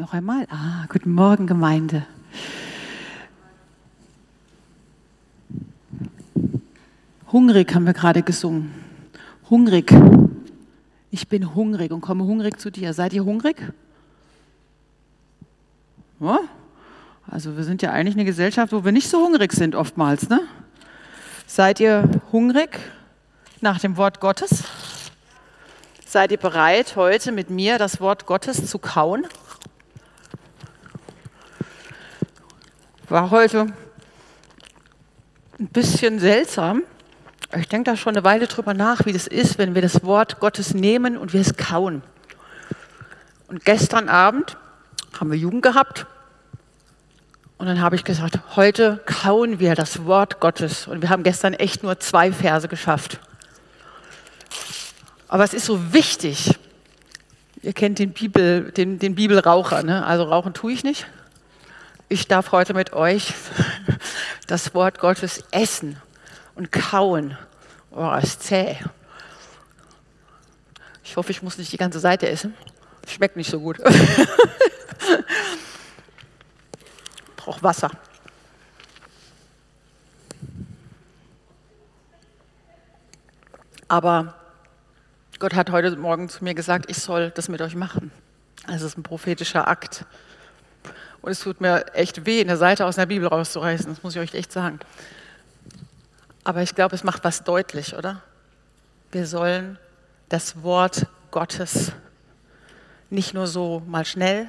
Noch einmal. Ah, guten Morgen, Gemeinde. Hungrig haben wir gerade gesungen. Hungrig. Ich bin hungrig und komme hungrig zu dir. Seid ihr hungrig? Ja? Also wir sind ja eigentlich eine Gesellschaft, wo wir nicht so hungrig sind oftmals. Ne? Seid ihr hungrig nach dem Wort Gottes? Seid ihr bereit, heute mit mir das Wort Gottes zu kauen? War heute ein bisschen seltsam. Ich denke da schon eine Weile drüber nach, wie das ist, wenn wir das Wort Gottes nehmen und wir es kauen. Und gestern Abend haben wir Jugend gehabt und dann habe ich gesagt, heute kauen wir das Wort Gottes. Und wir haben gestern echt nur zwei Verse geschafft. Aber es ist so wichtig. Ihr kennt den, Bibel, den, den Bibelraucher, ne? also rauchen tue ich nicht. Ich darf heute mit euch das Wort Gottes essen und kauen. Oh, ist zäh. Ich hoffe, ich muss nicht die ganze Seite essen. Schmeckt nicht so gut. Braucht Wasser. Aber Gott hat heute Morgen zu mir gesagt, ich soll das mit euch machen. Also es ist ein prophetischer Akt. Und es tut mir echt weh, eine Seite aus der Bibel rauszureißen, das muss ich euch echt sagen. Aber ich glaube, es macht was deutlich, oder? Wir sollen das Wort Gottes nicht nur so mal schnell,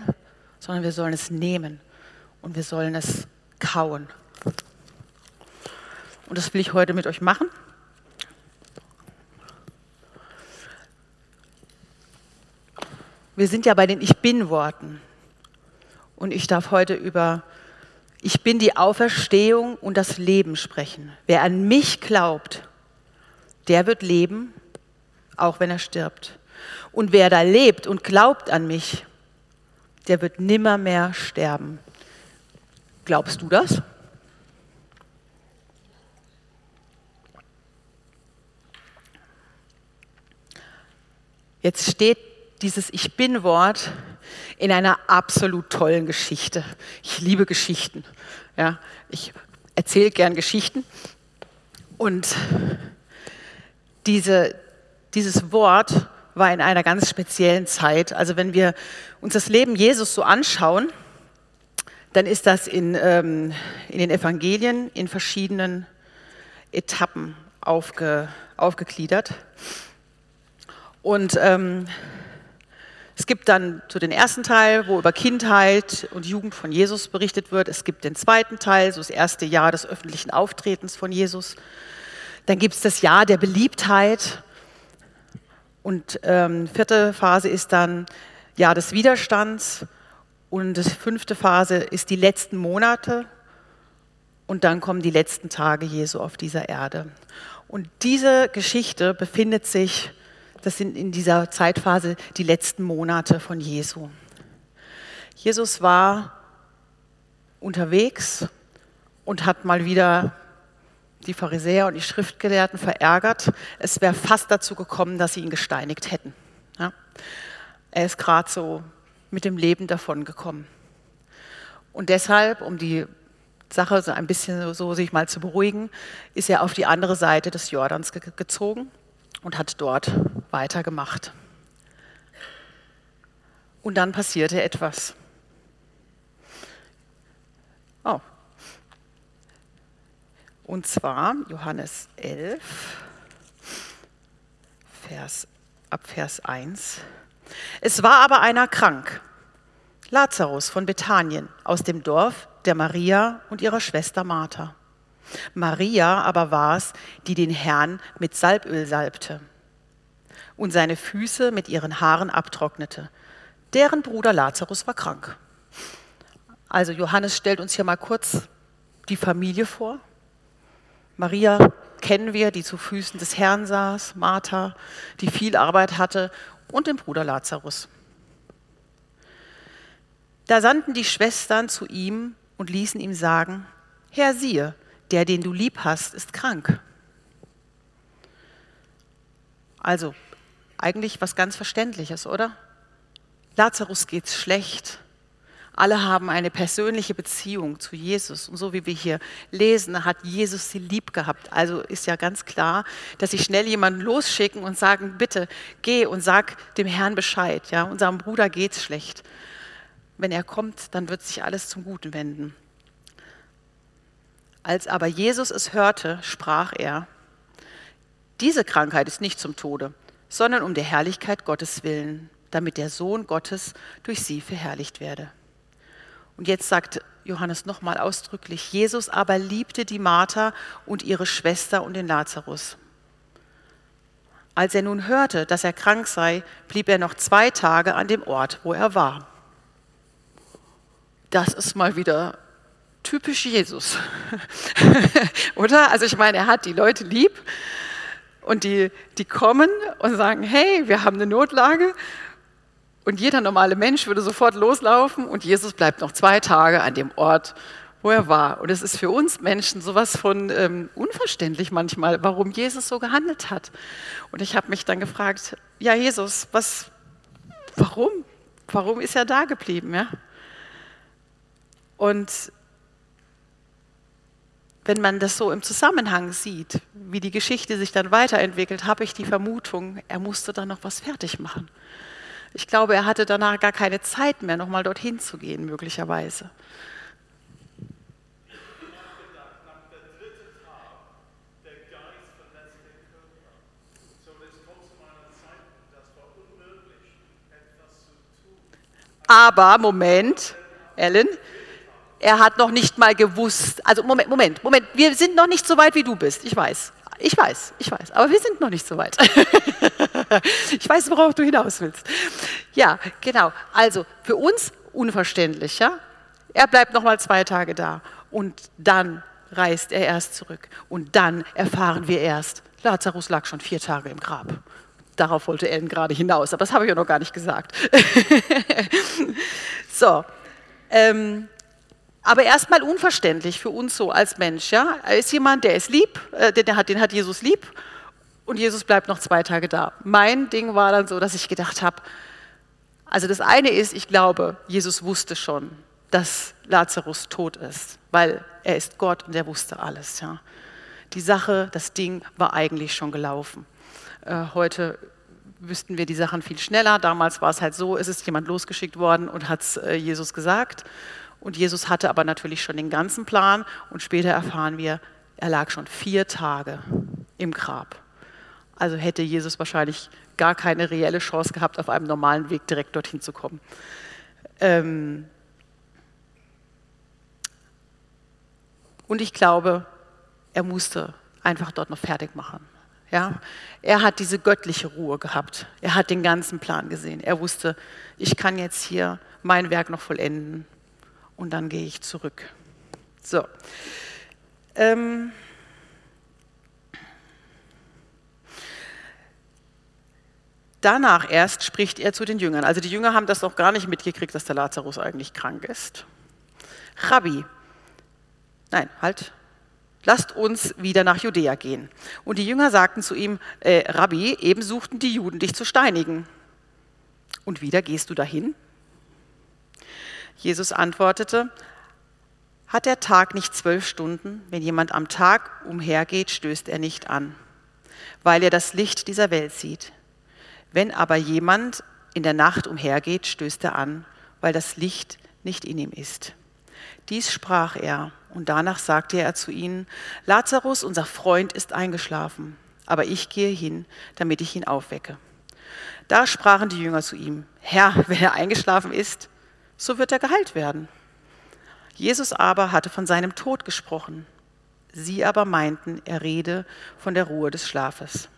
sondern wir sollen es nehmen und wir sollen es kauen. Und das will ich heute mit euch machen. Wir sind ja bei den Ich bin-Worten. Und ich darf heute über Ich bin die Auferstehung und das Leben sprechen. Wer an mich glaubt, der wird leben, auch wenn er stirbt. Und wer da lebt und glaubt an mich, der wird nimmermehr sterben. Glaubst du das? Jetzt steht dieses Ich bin-Wort in einer absolut tollen Geschichte. Ich liebe Geschichten. Ja, ich erzähle gern Geschichten. Und diese, dieses Wort war in einer ganz speziellen Zeit. Also wenn wir uns das Leben Jesus so anschauen, dann ist das in, ähm, in den Evangelien in verschiedenen Etappen aufge, aufgegliedert. Und ähm, es gibt dann zu den ersten Teil, wo über Kindheit und Jugend von Jesus berichtet wird. Es gibt den zweiten Teil, so das erste Jahr des öffentlichen Auftretens von Jesus. Dann gibt es das Jahr der Beliebtheit. Und ähm, vierte Phase ist dann Jahr des Widerstands. Und die fünfte Phase ist die letzten Monate. Und dann kommen die letzten Tage Jesu auf dieser Erde. Und diese Geschichte befindet sich das sind in dieser Zeitphase die letzten Monate von Jesu. Jesus war unterwegs und hat mal wieder die Pharisäer und die Schriftgelehrten verärgert. Es wäre fast dazu gekommen, dass sie ihn gesteinigt hätten. Ja? Er ist gerade so mit dem Leben davongekommen. Und deshalb, um die Sache so ein bisschen so sich mal zu beruhigen, ist er auf die andere Seite des Jordans ge gezogen und hat dort weitergemacht. Und dann passierte etwas. Oh. Und zwar Johannes 11, Vers, ab Vers 1. Es war aber einer krank, Lazarus von Bethanien, aus dem Dorf der Maria und ihrer Schwester Martha. Maria aber war es, die den Herrn mit Salböl salbte und seine Füße mit ihren Haaren abtrocknete. Deren Bruder Lazarus war krank. Also Johannes stellt uns hier mal kurz die Familie vor. Maria kennen wir, die zu Füßen des Herrn saß, Martha, die viel Arbeit hatte und den Bruder Lazarus. Da sandten die Schwestern zu ihm und ließen ihm sagen, Herr, siehe, der, den du lieb hast, ist krank. Also eigentlich was ganz Verständliches, oder? Lazarus geht's schlecht. Alle haben eine persönliche Beziehung zu Jesus. Und so wie wir hier lesen, hat Jesus sie lieb gehabt. Also ist ja ganz klar, dass sie schnell jemanden losschicken und sagen, bitte geh und sag dem Herrn Bescheid. Ja, unserem Bruder geht's schlecht. Wenn er kommt, dann wird sich alles zum Guten wenden. Als aber Jesus es hörte, sprach er, diese Krankheit ist nicht zum Tode, sondern um der Herrlichkeit Gottes willen, damit der Sohn Gottes durch sie verherrlicht werde. Und jetzt sagt Johannes nochmal ausdrücklich, Jesus aber liebte die Martha und ihre Schwester und den Lazarus. Als er nun hörte, dass er krank sei, blieb er noch zwei Tage an dem Ort, wo er war. Das ist mal wieder typisch Jesus, oder? Also ich meine, er hat die Leute lieb und die, die kommen und sagen, hey, wir haben eine Notlage und jeder normale Mensch würde sofort loslaufen und Jesus bleibt noch zwei Tage an dem Ort, wo er war. Und es ist für uns Menschen sowas von ähm, unverständlich manchmal, warum Jesus so gehandelt hat. Und ich habe mich dann gefragt, ja Jesus, was, warum? Warum ist er da geblieben? Ja? Und wenn man das so im Zusammenhang sieht, wie die Geschichte sich dann weiterentwickelt, habe ich die Vermutung, er musste dann noch was fertig machen. Ich glaube, er hatte danach gar keine Zeit mehr, nochmal dorthin zu gehen, möglicherweise. Aber, Moment, Ellen, er hat noch nicht mal gewusst, also Moment, Moment, Moment, wir sind noch nicht so weit, wie du bist, ich weiß. Ich weiß, ich weiß, aber wir sind noch nicht so weit. ich weiß, worauf du hinaus willst. Ja, genau. Also für uns unverständlich, ja? Er bleibt noch mal zwei Tage da und dann reist er erst zurück und dann erfahren wir erst, Lazarus lag schon vier Tage im Grab. Darauf wollte Ellen gerade hinaus, aber das habe ich ja noch gar nicht gesagt. so, ähm, aber erstmal unverständlich für uns so als Mensch. Ja? Er ist jemand, der ist lieb, äh, den, hat, den hat Jesus lieb und Jesus bleibt noch zwei Tage da. Mein Ding war dann so, dass ich gedacht habe, also das eine ist, ich glaube, Jesus wusste schon, dass Lazarus tot ist, weil er ist Gott und er wusste alles. Ja? Die Sache, das Ding war eigentlich schon gelaufen. Äh, heute wüssten wir die Sachen viel schneller. Damals war es halt so, es ist jemand losgeschickt worden und hat es äh, Jesus gesagt. Und Jesus hatte aber natürlich schon den ganzen Plan und später erfahren wir, er lag schon vier Tage im Grab. Also hätte Jesus wahrscheinlich gar keine reelle Chance gehabt, auf einem normalen Weg direkt dorthin zu kommen. Ähm und ich glaube, er musste einfach dort noch fertig machen. Ja? Er hat diese göttliche Ruhe gehabt. Er hat den ganzen Plan gesehen. Er wusste, ich kann jetzt hier mein Werk noch vollenden und dann gehe ich zurück. So. Ähm Danach erst spricht er zu den Jüngern. Also die Jünger haben das noch gar nicht mitgekriegt, dass der Lazarus eigentlich krank ist. Rabbi, nein, halt, lasst uns wieder nach Judäa gehen. Und die Jünger sagten zu ihm, äh, Rabbi, eben suchten die Juden dich zu steinigen. Und wieder gehst du dahin? Jesus antwortete, hat der Tag nicht zwölf Stunden? Wenn jemand am Tag umhergeht, stößt er nicht an, weil er das Licht dieser Welt sieht. Wenn aber jemand in der Nacht umhergeht, stößt er an, weil das Licht nicht in ihm ist. Dies sprach er, und danach sagte er zu ihnen, Lazarus, unser Freund, ist eingeschlafen, aber ich gehe hin, damit ich ihn aufwecke. Da sprachen die Jünger zu ihm, Herr, wenn er eingeschlafen ist, so wird er geheilt werden. Jesus aber hatte von seinem Tod gesprochen. Sie aber meinten, er rede von der Ruhe des Schlafes.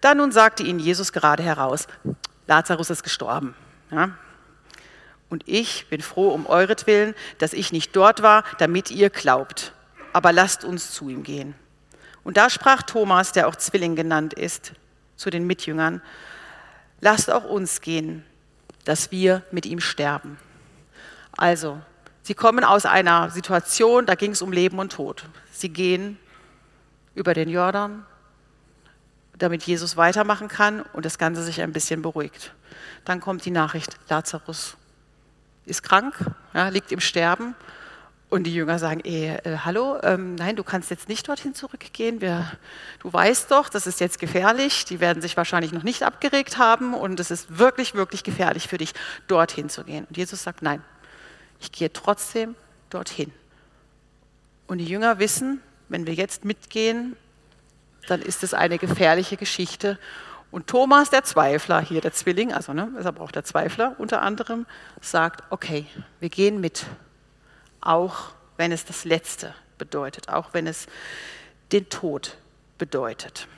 Da nun sagte ihnen Jesus gerade heraus, Lazarus ist gestorben. Ja? Und ich bin froh um euretwillen, dass ich nicht dort war, damit ihr glaubt. Aber lasst uns zu ihm gehen. Und da sprach Thomas, der auch Zwilling genannt ist, zu den Mitjüngern, lasst auch uns gehen, dass wir mit ihm sterben. Also, sie kommen aus einer Situation, da ging es um Leben und Tod. Sie gehen über den Jordan, damit Jesus weitermachen kann und das Ganze sich ein bisschen beruhigt. Dann kommt die Nachricht, Lazarus ist krank, ja, liegt im Sterben. Und die Jünger sagen, eh, äh, hallo, ähm, nein, du kannst jetzt nicht dorthin zurückgehen. Wir, du weißt doch, das ist jetzt gefährlich. Die werden sich wahrscheinlich noch nicht abgeregt haben und es ist wirklich, wirklich gefährlich für dich, dorthin zu gehen. Und Jesus sagt, nein, ich gehe trotzdem dorthin. Und die Jünger wissen, wenn wir jetzt mitgehen, dann ist es eine gefährliche Geschichte. Und Thomas, der Zweifler, hier der Zwilling, also ne, deshalb auch der Zweifler unter anderem, sagt, okay, wir gehen mit, auch wenn es das Letzte bedeutet, auch wenn es den Tod bedeutet.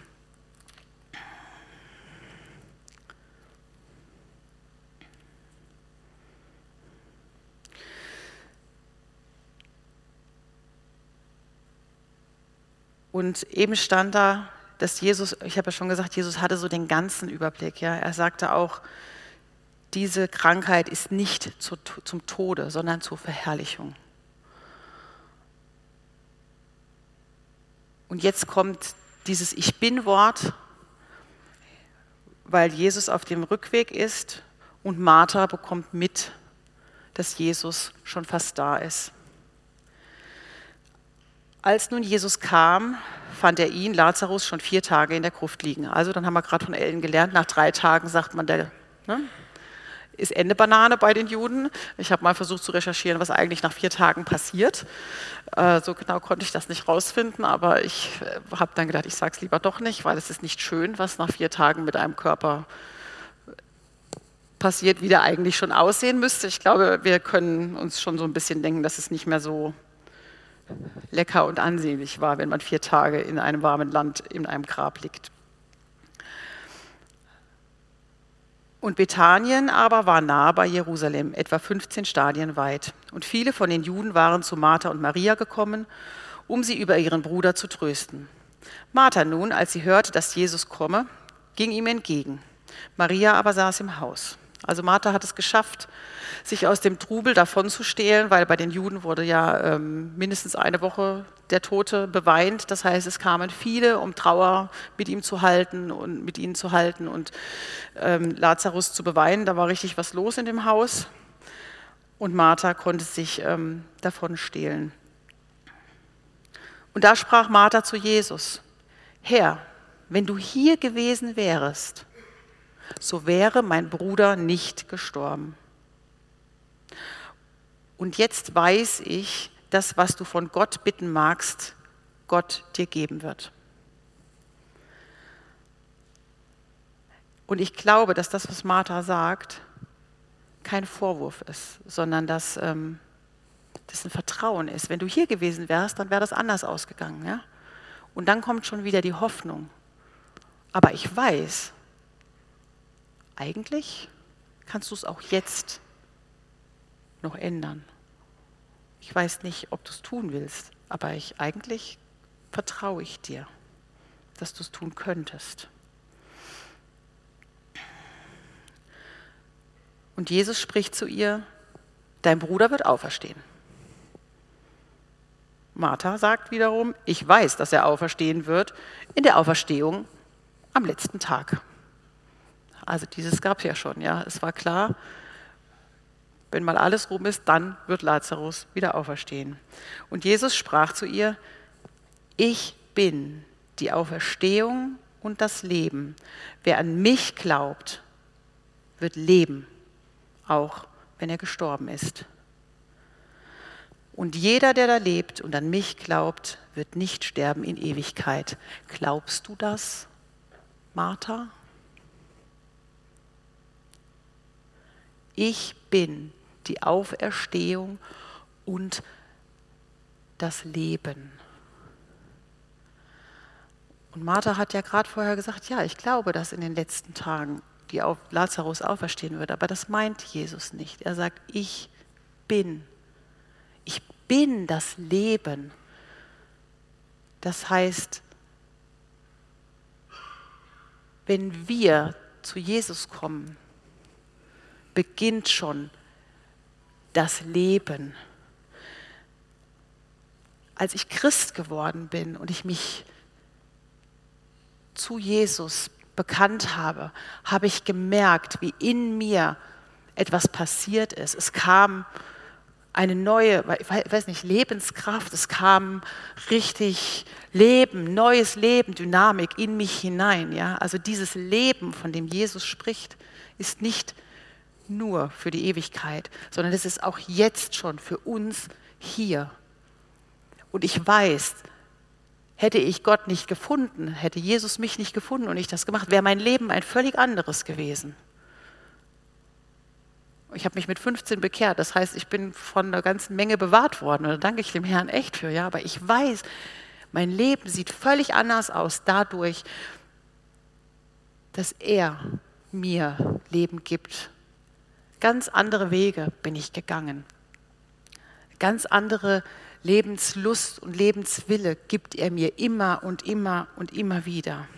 Und eben stand da, dass Jesus, ich habe ja schon gesagt, Jesus hatte so den ganzen Überblick. Ja? Er sagte auch, diese Krankheit ist nicht zu, zum Tode, sondern zur Verherrlichung. Und jetzt kommt dieses Ich bin-Wort, weil Jesus auf dem Rückweg ist und Martha bekommt mit, dass Jesus schon fast da ist. Als nun Jesus kam, fand er ihn, Lazarus, schon vier Tage in der Gruft liegen. Also dann haben wir gerade von Ellen gelernt, nach drei Tagen sagt man, der ne, ist Ende Banane bei den Juden. Ich habe mal versucht zu recherchieren, was eigentlich nach vier Tagen passiert. Äh, so genau konnte ich das nicht rausfinden, aber ich äh, habe dann gedacht, ich sage es lieber doch nicht, weil es ist nicht schön, was nach vier Tagen mit einem Körper passiert, wie der eigentlich schon aussehen müsste. Ich glaube, wir können uns schon so ein bisschen denken, dass es nicht mehr so lecker und ansehnlich war, wenn man vier Tage in einem warmen Land in einem Grab liegt. Und Bethanien aber war nah bei Jerusalem, etwa 15 Stadien weit. Und viele von den Juden waren zu Martha und Maria gekommen, um sie über ihren Bruder zu trösten. Martha nun, als sie hörte, dass Jesus komme, ging ihm entgegen. Maria aber saß im Haus. Also Martha hat es geschafft, sich aus dem Trubel davonzustehlen, weil bei den Juden wurde ja ähm, mindestens eine Woche der Tote beweint. Das heißt, es kamen viele, um Trauer mit ihm zu halten und mit ihnen zu halten und ähm, Lazarus zu beweinen. Da war richtig was los in dem Haus. Und Martha konnte sich ähm, davon stehlen. Und da sprach Martha zu Jesus, Herr, wenn du hier gewesen wärest, so wäre mein Bruder nicht gestorben. Und jetzt weiß ich, dass was du von Gott bitten magst, Gott dir geben wird. Und ich glaube, dass das, was Martha sagt, kein Vorwurf ist, sondern dass ähm, das ein Vertrauen ist. Wenn du hier gewesen wärst, dann wäre das anders ausgegangen. Ja? Und dann kommt schon wieder die Hoffnung. Aber ich weiß, eigentlich kannst du es auch jetzt noch ändern. Ich weiß nicht, ob du es tun willst, aber ich eigentlich vertraue ich dir, dass du es tun könntest. Und Jesus spricht zu ihr, dein Bruder wird auferstehen. Martha sagt wiederum, ich weiß, dass er auferstehen wird in der Auferstehung am letzten Tag. Also dieses gab es ja schon, ja. Es war klar, wenn mal alles rum ist, dann wird Lazarus wieder auferstehen. Und Jesus sprach zu ihr, ich bin die Auferstehung und das Leben. Wer an mich glaubt, wird leben, auch wenn er gestorben ist. Und jeder, der da lebt und an mich glaubt, wird nicht sterben in Ewigkeit. Glaubst du das, Martha? Ich bin die Auferstehung und das Leben. Und Martha hat ja gerade vorher gesagt, ja, ich glaube, dass in den letzten Tagen die auf Lazarus auferstehen wird, aber das meint Jesus nicht. Er sagt, ich bin. Ich bin das Leben. Das heißt, wenn wir zu Jesus kommen, beginnt schon das Leben. Als ich Christ geworden bin und ich mich zu Jesus bekannt habe, habe ich gemerkt, wie in mir etwas passiert ist. Es kam eine neue, ich weiß nicht, Lebenskraft, es kam richtig Leben, neues Leben, Dynamik in mich hinein. Ja? Also dieses Leben, von dem Jesus spricht, ist nicht nur für die Ewigkeit, sondern es ist auch jetzt schon für uns hier. Und ich weiß, hätte ich Gott nicht gefunden, hätte Jesus mich nicht gefunden und ich das gemacht, wäre mein Leben ein völlig anderes gewesen. Ich habe mich mit 15 bekehrt, das heißt, ich bin von einer ganzen Menge bewahrt worden und da danke ich dem Herrn echt für, ja, aber ich weiß, mein Leben sieht völlig anders aus dadurch, dass er mir Leben gibt. Ganz andere Wege bin ich gegangen. Ganz andere Lebenslust und Lebenswille gibt er mir immer und immer und immer wieder.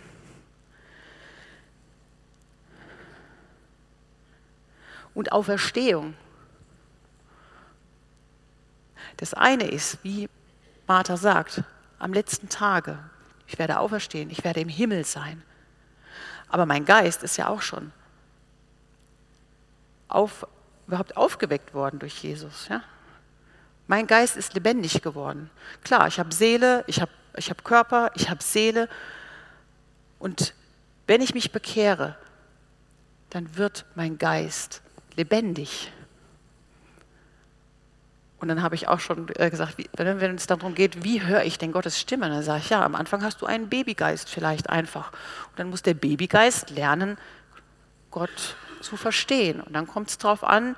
und Auferstehung. Das eine ist, wie Martha sagt, am letzten Tage, ich werde auferstehen, ich werde im Himmel sein. Aber mein Geist ist ja auch schon auf, überhaupt aufgeweckt worden durch Jesus. Ja? Mein Geist ist lebendig geworden. Klar, ich habe Seele, ich habe ich hab Körper, ich habe Seele. Und wenn ich mich bekehre, dann wird mein Geist lebendig. Und dann habe ich auch schon äh, gesagt, wenn es darum geht, wie höre ich denn Gottes Stimme, dann sage ich, ja, am Anfang hast du einen Babygeist vielleicht einfach. Und dann muss der Babygeist lernen, Gott zu verstehen. Und dann kommt es darauf an,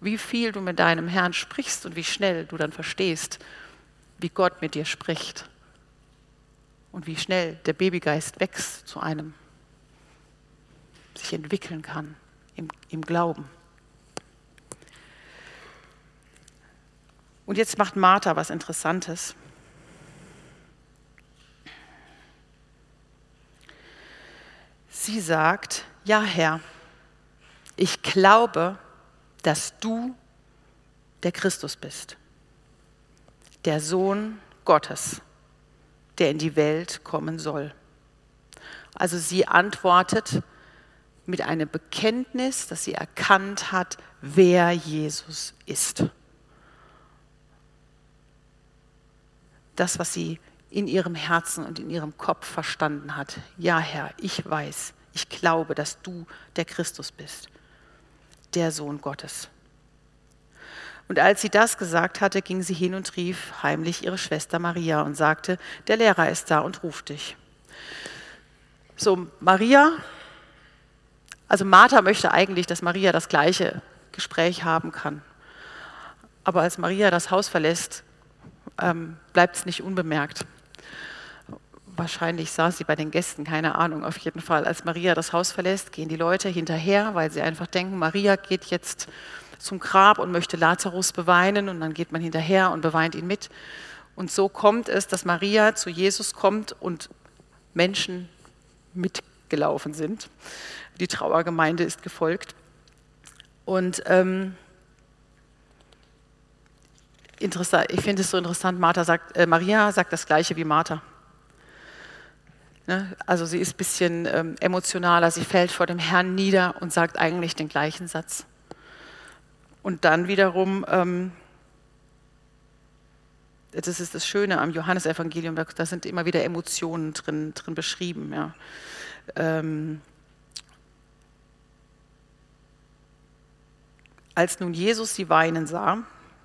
wie viel du mit deinem Herrn sprichst und wie schnell du dann verstehst, wie Gott mit dir spricht. Und wie schnell der Babygeist wächst zu einem, sich entwickeln kann im, im Glauben. Und jetzt macht Martha was Interessantes. Sie sagt, ja Herr, ich glaube, dass du der Christus bist, der Sohn Gottes, der in die Welt kommen soll. Also sie antwortet, mit einem Bekenntnis, dass sie erkannt hat, wer Jesus ist. Das, was sie in ihrem Herzen und in ihrem Kopf verstanden hat. Ja, Herr, ich weiß, ich glaube, dass du der Christus bist, der Sohn Gottes. Und als sie das gesagt hatte, ging sie hin und rief heimlich ihre Schwester Maria und sagte, der Lehrer ist da und ruft dich. So, Maria also Martha möchte eigentlich, dass Maria das gleiche Gespräch haben kann. Aber als Maria das Haus verlässt, ähm, bleibt es nicht unbemerkt. Wahrscheinlich saß sie bei den Gästen, keine Ahnung. Auf jeden Fall, als Maria das Haus verlässt, gehen die Leute hinterher, weil sie einfach denken, Maria geht jetzt zum Grab und möchte Lazarus beweinen und dann geht man hinterher und beweint ihn mit. Und so kommt es, dass Maria zu Jesus kommt und Menschen mitgelaufen sind die Trauergemeinde ist gefolgt. Und ähm, interessant, ich finde es so interessant, Martha sagt, äh, Maria sagt das Gleiche wie Martha. Ne? Also sie ist ein bisschen ähm, emotionaler, sie fällt vor dem Herrn nieder und sagt eigentlich den gleichen Satz. Und dann wiederum, ähm, das ist das Schöne am Johannesevangelium, da, da sind immer wieder Emotionen drin, drin beschrieben. Ja. Ähm, Als nun Jesus sie weinen sah,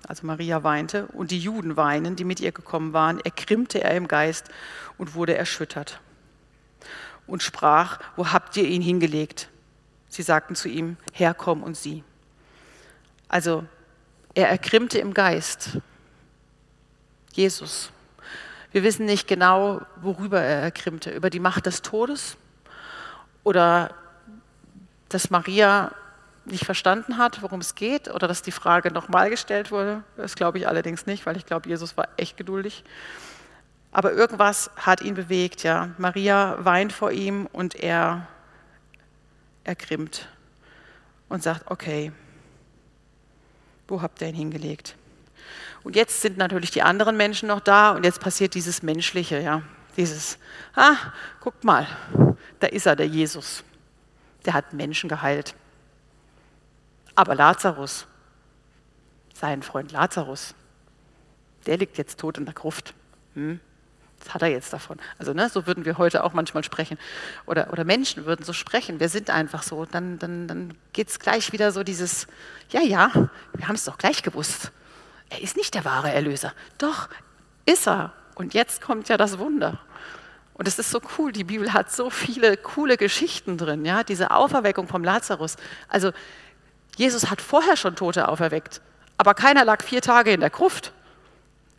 also Maria weinte, und die Juden weinen, die mit ihr gekommen waren, ergrimmte er im Geist und wurde erschüttert und sprach, wo habt ihr ihn hingelegt? Sie sagten zu ihm, Herr, komm und sieh. Also er ergrimmte im Geist. Jesus. Wir wissen nicht genau, worüber er ergrimmte. Über die Macht des Todes oder dass Maria nicht verstanden hat, worum es geht, oder dass die Frage nochmal gestellt wurde. Das glaube ich allerdings nicht, weil ich glaube, Jesus war echt geduldig. Aber irgendwas hat ihn bewegt, ja. Maria weint vor ihm und er ergrimmt und sagt, okay, wo habt ihr ihn hingelegt? Und jetzt sind natürlich die anderen Menschen noch da und jetzt passiert dieses Menschliche, ja. Dieses, ah, guckt mal, da ist er, der Jesus. Der hat Menschen geheilt. Aber Lazarus, sein Freund Lazarus, der liegt jetzt tot in der Gruft. Hm? Was hat er jetzt davon? Also ne, so würden wir heute auch manchmal sprechen. Oder, oder Menschen würden so sprechen. Wir sind einfach so. Dann, dann, dann geht es gleich wieder so dieses, ja, ja, wir haben es doch gleich gewusst. Er ist nicht der wahre Erlöser. Doch, ist er. Und jetzt kommt ja das Wunder. Und es ist so cool, die Bibel hat so viele coole Geschichten drin, ja, diese Auferweckung vom Lazarus. Also Jesus hat vorher schon Tote auferweckt, aber keiner lag vier Tage in der Gruft.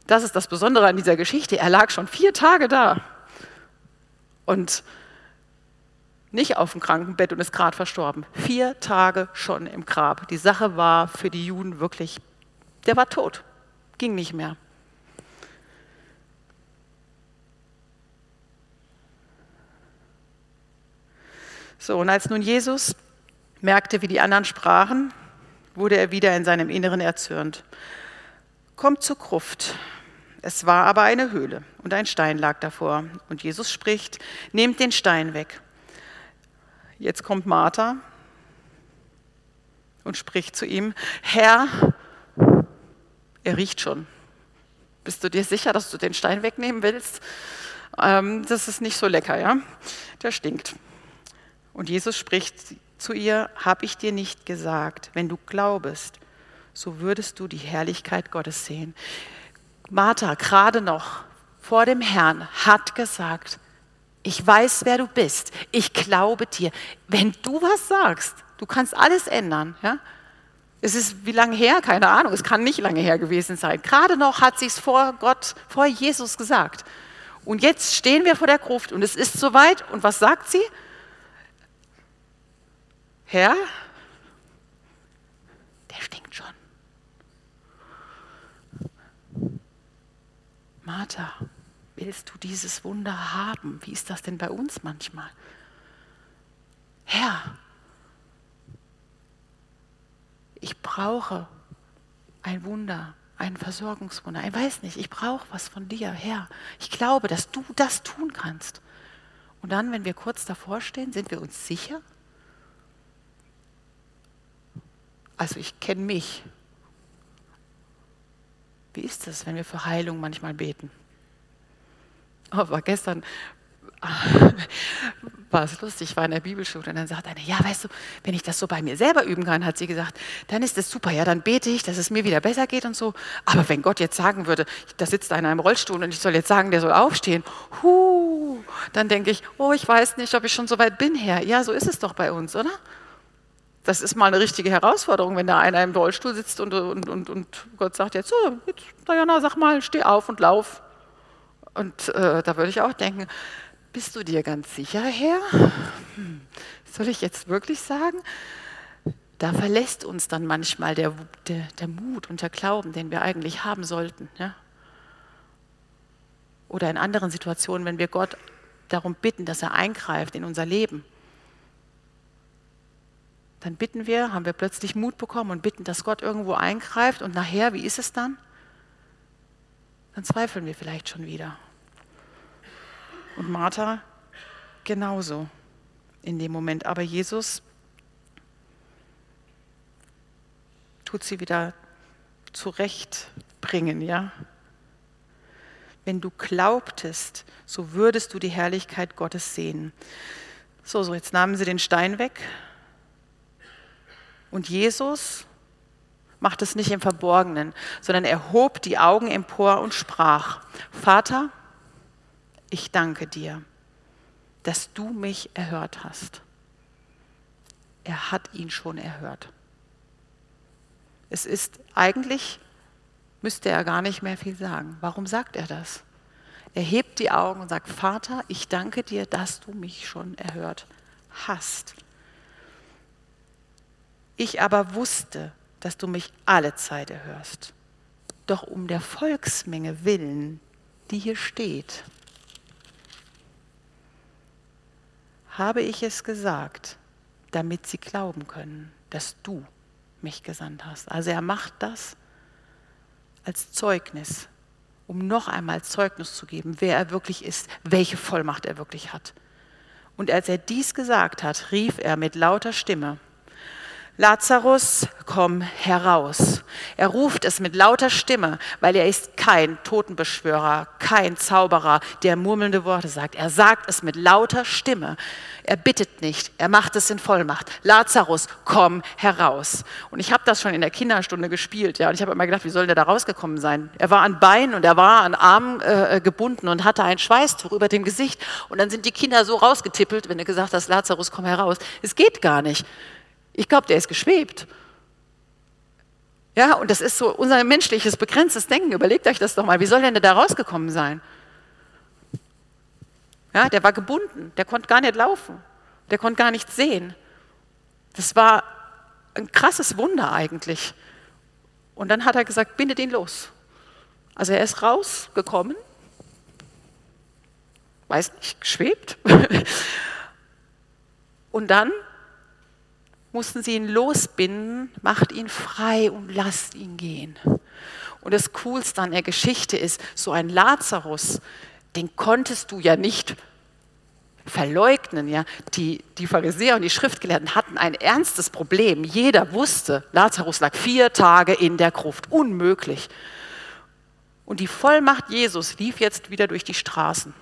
Das ist das Besondere an dieser Geschichte. Er lag schon vier Tage da und nicht auf dem Krankenbett und ist gerade verstorben. Vier Tage schon im Grab. Die Sache war für die Juden wirklich, der war tot, ging nicht mehr. So, und als nun Jesus merkte, wie die anderen sprachen, wurde er wieder in seinem Inneren erzürnt. Kommt zur Gruft. Es war aber eine Höhle und ein Stein lag davor. Und Jesus spricht, nehmt den Stein weg. Jetzt kommt Martha und spricht zu ihm, Herr, er riecht schon. Bist du dir sicher, dass du den Stein wegnehmen willst? Ähm, das ist nicht so lecker, ja? Der stinkt. Und Jesus spricht zu ihr, habe ich dir nicht gesagt, wenn du glaubest, so würdest du die Herrlichkeit Gottes sehen. Martha, gerade noch vor dem Herrn, hat gesagt, ich weiß, wer du bist, ich glaube dir. Wenn du was sagst, du kannst alles ändern. Ja? Es ist wie lange her? Keine Ahnung, es kann nicht lange her gewesen sein. Gerade noch hat sie es vor Gott, vor Jesus gesagt. Und jetzt stehen wir vor der Gruft und es ist soweit. Und was sagt sie? Herr, der stinkt schon. Martha, willst du dieses Wunder haben? Wie ist das denn bei uns manchmal? Herr, ich brauche ein Wunder, ein Versorgungswunder. Ich weiß nicht, ich brauche was von dir, Herr. Ich glaube, dass du das tun kannst. Und dann, wenn wir kurz davor stehen, sind wir uns sicher, Also ich kenne mich. Wie ist das, wenn wir für Heilung manchmal beten? Aber gestern war es lustig, war in der Bibelschule und dann sagt eine, ja, weißt du, wenn ich das so bei mir selber üben kann, hat sie gesagt, dann ist es super, ja, dann bete ich, dass es mir wieder besser geht und so. Aber wenn Gott jetzt sagen würde, da sitzt einer im Rollstuhl und ich soll jetzt sagen, der soll aufstehen, hu, dann denke ich, oh, ich weiß nicht, ob ich schon so weit bin, Herr. Ja, so ist es doch bei uns, oder? Das ist mal eine richtige Herausforderung, wenn da einer im Rollstuhl sitzt und, und, und, und Gott sagt jetzt, so, jetzt, Diana, sag mal, steh auf und lauf. Und äh, da würde ich auch denken, bist du dir ganz sicher, Herr? Hm, soll ich jetzt wirklich sagen? Da verlässt uns dann manchmal der, der, der Mut und der Glauben, den wir eigentlich haben sollten. Ja? Oder in anderen Situationen, wenn wir Gott darum bitten, dass er eingreift in unser Leben dann bitten wir, haben wir plötzlich Mut bekommen und bitten, dass Gott irgendwo eingreift und nachher, wie ist es dann? Dann zweifeln wir vielleicht schon wieder. Und Martha genauso in dem Moment. Aber Jesus tut sie wieder zurechtbringen, ja? Wenn du glaubtest, so würdest du die Herrlichkeit Gottes sehen. So, so, jetzt nahmen sie den Stein weg und Jesus macht es nicht im Verborgenen, sondern er hob die Augen empor und sprach, Vater, ich danke dir, dass du mich erhört hast. Er hat ihn schon erhört. Es ist eigentlich, müsste er gar nicht mehr viel sagen. Warum sagt er das? Er hebt die Augen und sagt, Vater, ich danke dir, dass du mich schon erhört hast. Ich aber wusste, dass du mich alle Zeit erhörst. Doch um der Volksmenge willen, die hier steht, habe ich es gesagt, damit sie glauben können, dass du mich gesandt hast. Also er macht das als Zeugnis, um noch einmal Zeugnis zu geben, wer er wirklich ist, welche Vollmacht er wirklich hat. Und als er dies gesagt hat, rief er mit lauter Stimme, Lazarus, komm heraus. Er ruft es mit lauter Stimme, weil er ist kein Totenbeschwörer, kein Zauberer, der murmelnde Worte sagt. Er sagt es mit lauter Stimme. Er bittet nicht, er macht es in Vollmacht. Lazarus, komm heraus. Und ich habe das schon in der Kinderstunde gespielt, ja, und ich habe immer gedacht, wie soll der da rausgekommen sein? Er war an Beinen und er war an Armen äh, gebunden und hatte ein Schweißtuch über dem Gesicht. Und dann sind die Kinder so rausgetippelt, wenn du gesagt hast, Lazarus, komm heraus. Es geht gar nicht. Ich glaube, der ist geschwebt. Ja, und das ist so unser menschliches, begrenztes Denken. Überlegt euch das doch mal. Wie soll denn der da rausgekommen sein? Ja, der war gebunden. Der konnte gar nicht laufen. Der konnte gar nichts sehen. Das war ein krasses Wunder eigentlich. Und dann hat er gesagt, bindet ihn los. Also er ist rausgekommen, weiß nicht, geschwebt. Und dann mussten sie ihn losbinden, macht ihn frei und lasst ihn gehen. Und das Coolste an der Geschichte ist, so ein Lazarus, den konntest du ja nicht verleugnen. Ja? Die, die Pharisäer und die Schriftgelehrten hatten ein ernstes Problem. Jeder wusste, Lazarus lag vier Tage in der Gruft. Unmöglich. Und die Vollmacht Jesus lief jetzt wieder durch die Straßen.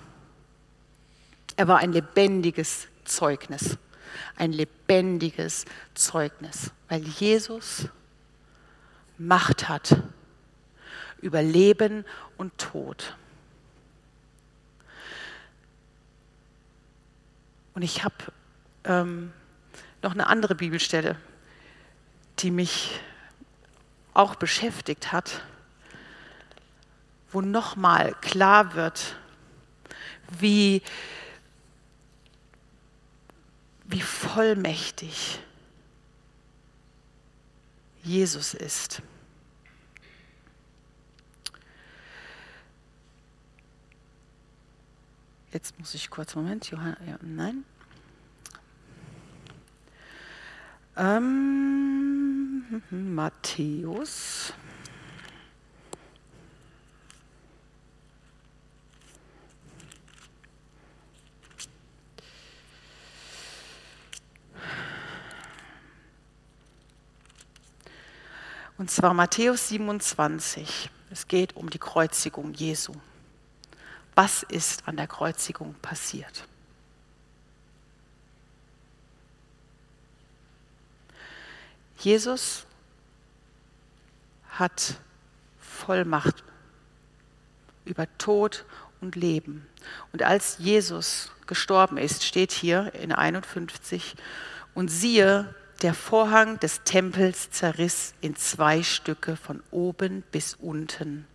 Er war ein lebendiges Zeugnis ein lebendiges Zeugnis, weil Jesus Macht hat über Leben und Tod. Und ich habe ähm, noch eine andere Bibelstelle, die mich auch beschäftigt hat, wo nochmal klar wird, wie wie vollmächtig Jesus ist. Jetzt muss ich kurz, Moment, Johann, ja, nein. Ähm, Matthäus. Und zwar Matthäus 27. Es geht um die Kreuzigung Jesu. Was ist an der Kreuzigung passiert? Jesus hat Vollmacht über Tod und Leben. Und als Jesus gestorben ist, steht hier in 51, und siehe, der Vorhang des Tempels zerriss in zwei Stücke von oben bis unten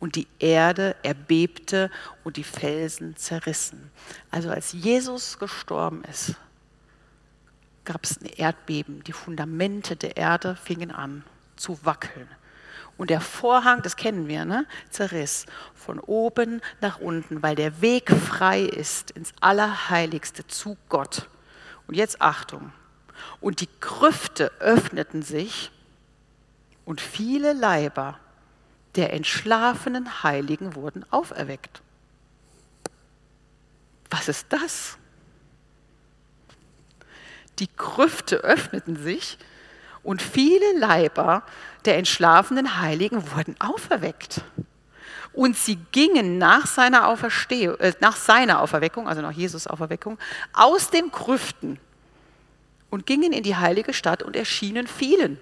und die Erde erbebte und die Felsen zerrissen. Also als Jesus gestorben ist, gab es ein Erdbeben. Die Fundamente der Erde fingen an zu wackeln. Und der Vorhang, das kennen wir, ne, zerriss von oben nach unten, weil der Weg frei ist ins Allerheiligste zu Gott. Und jetzt Achtung, und die Grüfte öffneten sich und viele Leiber der entschlafenen Heiligen wurden auferweckt. Was ist das? Die Grüfte öffneten sich und viele Leiber der entschlafenen Heiligen wurden auferweckt. Und sie gingen nach seiner, Auferstehung, äh, nach seiner Auferweckung, also nach Jesus Auferweckung, aus den Grüften und gingen in die heilige Stadt und erschienen vielen.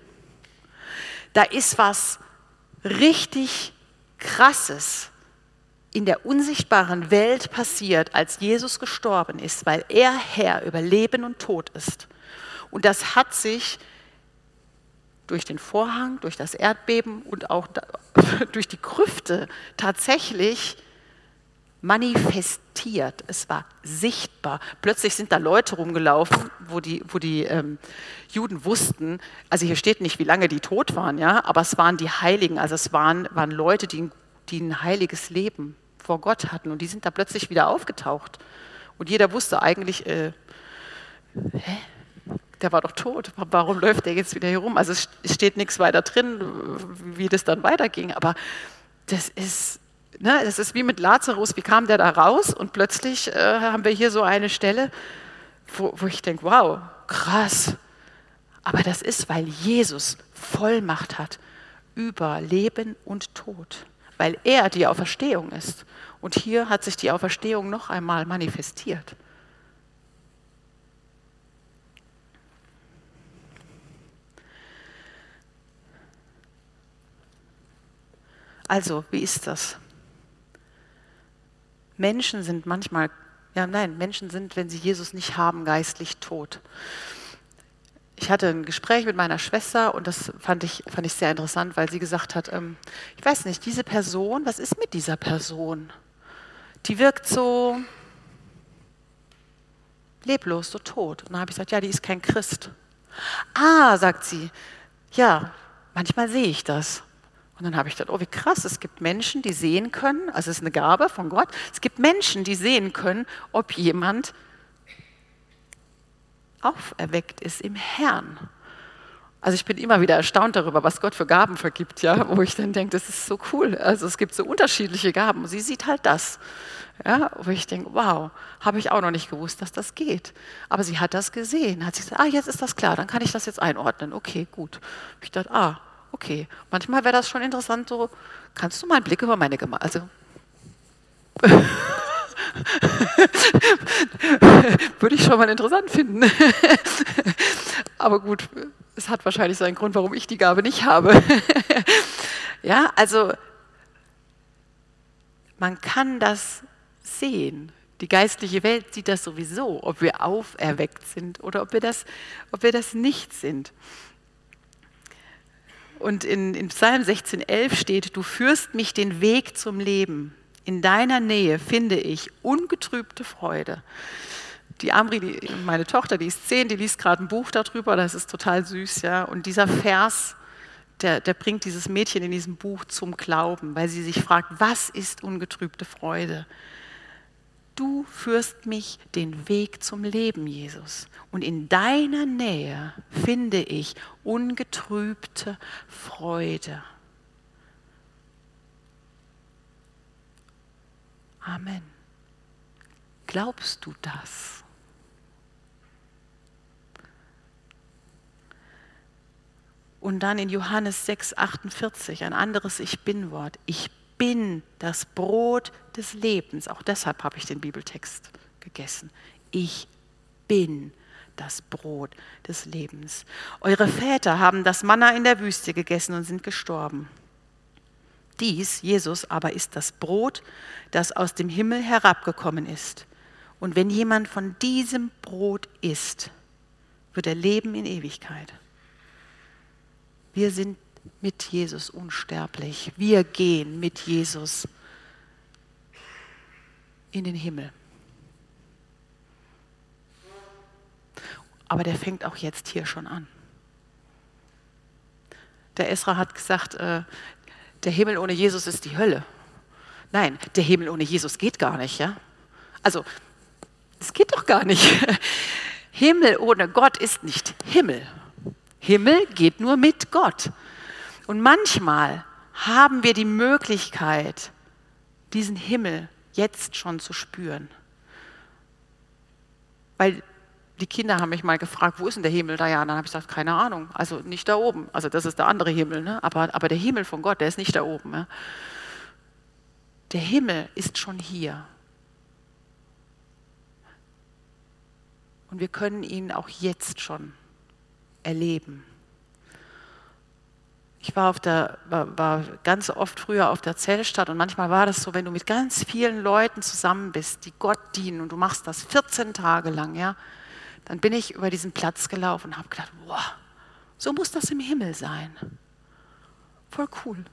Da ist was richtig Krasses in der unsichtbaren Welt passiert, als Jesus gestorben ist, weil er Herr über Leben und Tod ist. Und das hat sich durch den Vorhang, durch das Erdbeben und auch durch die Krüfte tatsächlich manifestiert, es war sichtbar. Plötzlich sind da Leute rumgelaufen, wo die, wo die ähm, Juden wussten, also hier steht nicht, wie lange die tot waren, ja, aber es waren die Heiligen, also es waren, waren Leute, die, die ein heiliges Leben vor Gott hatten und die sind da plötzlich wieder aufgetaucht. Und jeder wusste eigentlich, äh, hä? der war doch tot, warum läuft der jetzt wieder hier rum? Also es steht nichts weiter drin, wie das dann weiterging, aber das ist ne, das ist wie mit Lazarus, wie kam der da raus? Und plötzlich äh, haben wir hier so eine Stelle, wo, wo ich denke, wow, krass. Aber das ist, weil Jesus Vollmacht hat über Leben und Tod, weil er die Auferstehung ist. Und hier hat sich die Auferstehung noch einmal manifestiert. Also, wie ist das? Menschen sind manchmal, ja nein, Menschen sind, wenn sie Jesus nicht haben, geistlich tot. Ich hatte ein Gespräch mit meiner Schwester und das fand ich, fand ich sehr interessant, weil sie gesagt hat, ähm, ich weiß nicht, diese Person, was ist mit dieser Person? Die wirkt so leblos, so tot. Und dann habe ich gesagt, ja, die ist kein Christ. Ah, sagt sie, ja, manchmal sehe ich das. Und dann habe ich gedacht, oh, wie krass, es gibt Menschen, die sehen können, also es ist eine Gabe von Gott, es gibt Menschen, die sehen können, ob jemand auferweckt ist im Herrn. Also ich bin immer wieder erstaunt darüber, was Gott für Gaben vergibt, ja, wo ich dann denke, das ist so cool. Also es gibt so unterschiedliche Gaben. Sie sieht halt das, ja, wo ich denke, wow, habe ich auch noch nicht gewusst, dass das geht. Aber sie hat das gesehen, hat sich gesagt, ah, jetzt ist das klar, dann kann ich das jetzt einordnen. Okay, gut. Ich dachte, ah, okay. Manchmal wäre das schon interessant, so, kannst du mal einen Blick über meine Gemeinde, also würde ich schon mal interessant finden. Aber gut, es hat wahrscheinlich seinen Grund, warum ich die Gabe nicht habe. ja, also man kann das sehen. Die geistliche Welt sieht das sowieso, ob wir auferweckt sind oder ob wir das, ob wir das nicht sind. Und in, in Psalm 16,11 steht, du führst mich den Weg zum Leben. In deiner Nähe finde ich ungetrübte Freude. Die Amri, die, meine Tochter, die ist zehn, die liest gerade ein Buch darüber, das ist total süß, ja. Und dieser Vers, der, der bringt dieses Mädchen in diesem Buch zum Glauben, weil sie sich fragt, was ist ungetrübte Freude? Du führst mich den Weg zum Leben, Jesus. Und in deiner Nähe finde ich ungetrübte Freude. Amen. Glaubst du das? Und dann in Johannes 6, 48 ein anderes Ich bin-Wort. Ich bin das Brot des Lebens. Auch deshalb habe ich den Bibeltext gegessen. Ich bin das Brot des Lebens. Eure Väter haben das Manna in der Wüste gegessen und sind gestorben. Dies, Jesus, aber ist das Brot, das aus dem Himmel herabgekommen ist. Und wenn jemand von diesem Brot isst, wird er leben in Ewigkeit. Wir sind mit Jesus unsterblich. Wir gehen mit Jesus in den Himmel. Aber der fängt auch jetzt hier schon an. Der Esra hat gesagt, äh, der Himmel ohne Jesus ist die Hölle. Nein, der Himmel ohne Jesus geht gar nicht. Ja? Also, es geht doch gar nicht. Himmel ohne Gott ist nicht Himmel. Himmel geht nur mit Gott. Und manchmal haben wir die Möglichkeit, diesen Himmel jetzt schon zu spüren. Weil die Kinder haben mich mal gefragt, wo ist denn der Himmel da? Ja, dann habe ich gesagt, keine Ahnung. Also nicht da oben. Also das ist der andere Himmel. Ne? Aber, aber der Himmel von Gott, der ist nicht da oben. Ne? Der Himmel ist schon hier. Und wir können ihn auch jetzt schon erleben. Ich war, auf der, war, war, ganz oft früher auf der Zellstadt und manchmal war das so, wenn du mit ganz vielen Leuten zusammen bist, die Gott dienen und du machst das 14 Tage lang, ja, dann bin ich über diesen Platz gelaufen und habe gedacht, wow, so muss das im Himmel sein. Voll cool.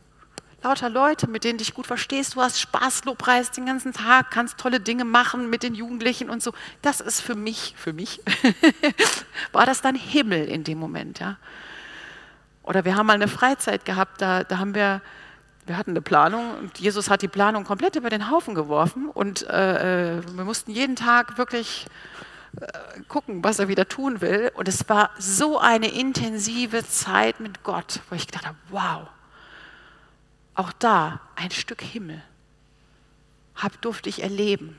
Lauter Leute, mit denen du dich gut verstehst, du hast Spaß, Lobpreis den ganzen Tag, kannst tolle Dinge machen mit den Jugendlichen und so. Das ist für mich, für mich, war das dann Himmel in dem Moment, ja. Oder wir haben mal eine Freizeit gehabt, da, da haben wir, wir hatten eine Planung und Jesus hat die Planung komplett über den Haufen geworfen und äh, äh, wir mussten jeden Tag wirklich äh, gucken, was er wieder tun will. Und es war so eine intensive Zeit mit Gott, wo ich gedacht habe, wow, auch da ein Stück Himmel hab, durfte ich erleben.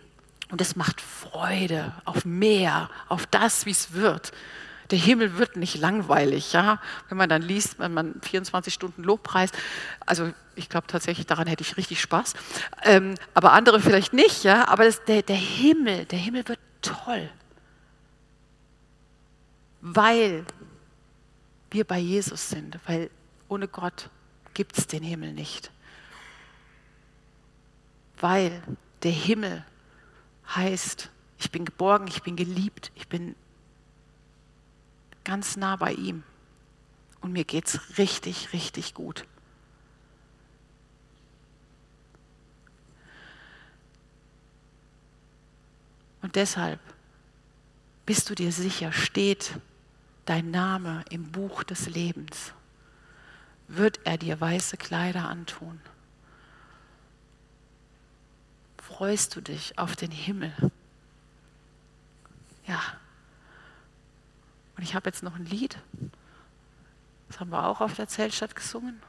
Und es macht Freude auf mehr, auf das, wie es wird. Der Himmel wird nicht langweilig, ja. Wenn man dann liest, wenn man 24 Stunden Lobpreis, also ich glaube tatsächlich, daran hätte ich richtig Spaß. Ähm, aber andere vielleicht nicht, ja. Aber das, der, der Himmel, der Himmel wird toll. Weil wir bei Jesus sind, weil ohne Gott gibt es den Himmel nicht. Weil der Himmel heißt, ich bin geborgen, ich bin geliebt, ich bin ganz nah bei ihm. Und mir geht es richtig, richtig gut. Und deshalb bist du dir sicher, steht dein Name im Buch des Lebens, wird er dir weiße Kleider antun. Freust du dich auf den Himmel? Ja. Und ich habe jetzt noch ein Lied. Das haben wir auch auf der Zeltstadt gesungen.